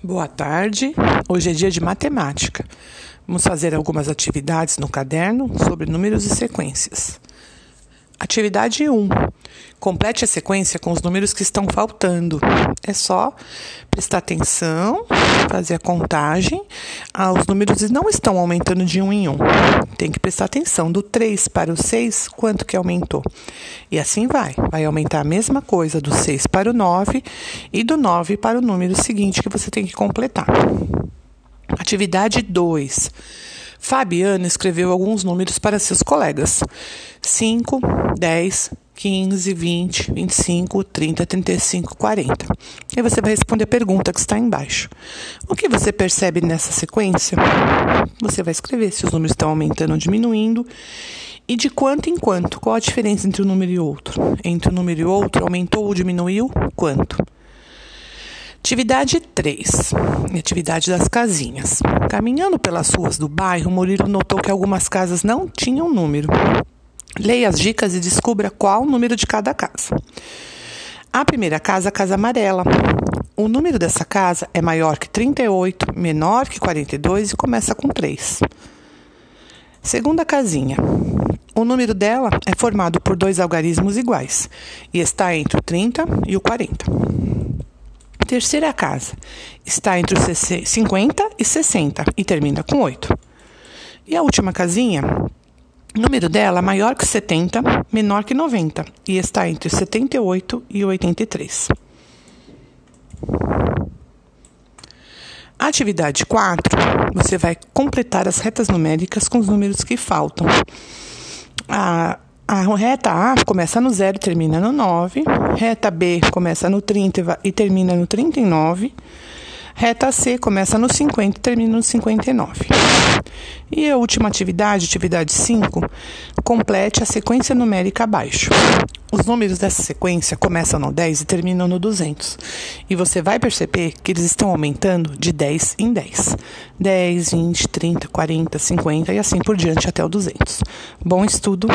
Boa tarde. Hoje é dia de matemática. Vamos fazer algumas atividades no caderno sobre números e sequências. Atividade 1. Complete a sequência com os números que estão faltando. É só prestar atenção, fazer a contagem. Ah, os números não estão aumentando de um em um. Tem que prestar atenção. Do 3 para o 6, quanto que aumentou? E assim vai. Vai aumentar a mesma coisa do 6 para o 9 e do 9 para o número seguinte que você tem que completar. Atividade 2. Fabiana escreveu alguns números para seus colegas: 5, 10, 15, 20, 25, 30, 35, 40. E você vai responder a pergunta que está embaixo. O que você percebe nessa sequência? Você vai escrever se os números estão aumentando ou diminuindo. E de quanto em quanto? Qual a diferença entre um número e outro? Entre um número e outro, aumentou ou diminuiu? Quanto? Atividade 3. Atividade das casinhas. Caminhando pelas ruas do bairro, Murilo notou que algumas casas não tinham número. Leia as dicas e descubra qual o número de cada casa. A primeira casa, a casa amarela. O número dessa casa é maior que 38, menor que 42 e começa com 3. Segunda casinha. O número dela é formado por dois algarismos iguais e está entre o 30 e o 40. Terceira casa está entre os 50 e 60 e termina com 8. E a última casinha, número dela maior que 70, menor que 90 e está entre 78 e 83. Atividade 4, você vai completar as retas numéricas com os números que faltam. A a reta A começa no 0 e termina no 9. Reta B começa no 30 e termina no 39. Reta C começa no 50 e termina no 59. E a última atividade, atividade 5, complete a sequência numérica abaixo. Os números dessa sequência começam no 10 e terminam no 200. E você vai perceber que eles estão aumentando de 10 em 10. 10, 20, 30, 40, 50 e assim por diante até o 200. Bom estudo!